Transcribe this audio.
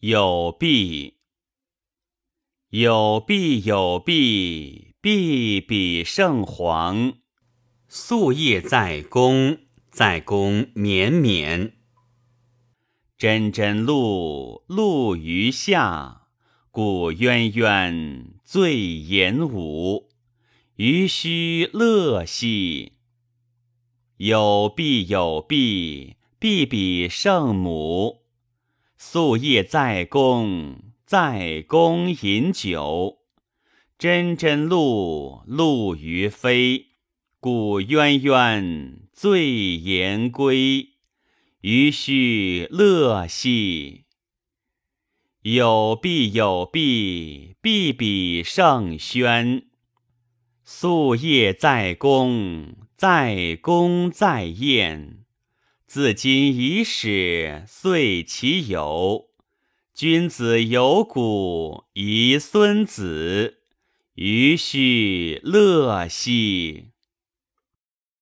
有弊，有弊，有弊，弊比圣皇。夙夜在公，在公绵绵。真真露露于下；鼓渊渊，醉言舞。鱼须乐兮。有弊，有弊，弊比圣母。夙夜在公，在公饮酒。蓁蓁鹿，鹿于飞；鼓渊渊，醉言归。余须乐兮。有弊，有弊，弊比圣宣。夙夜在公，在公在宴。自今已始，遂其有。君子有古，遗孙子。余须乐兮。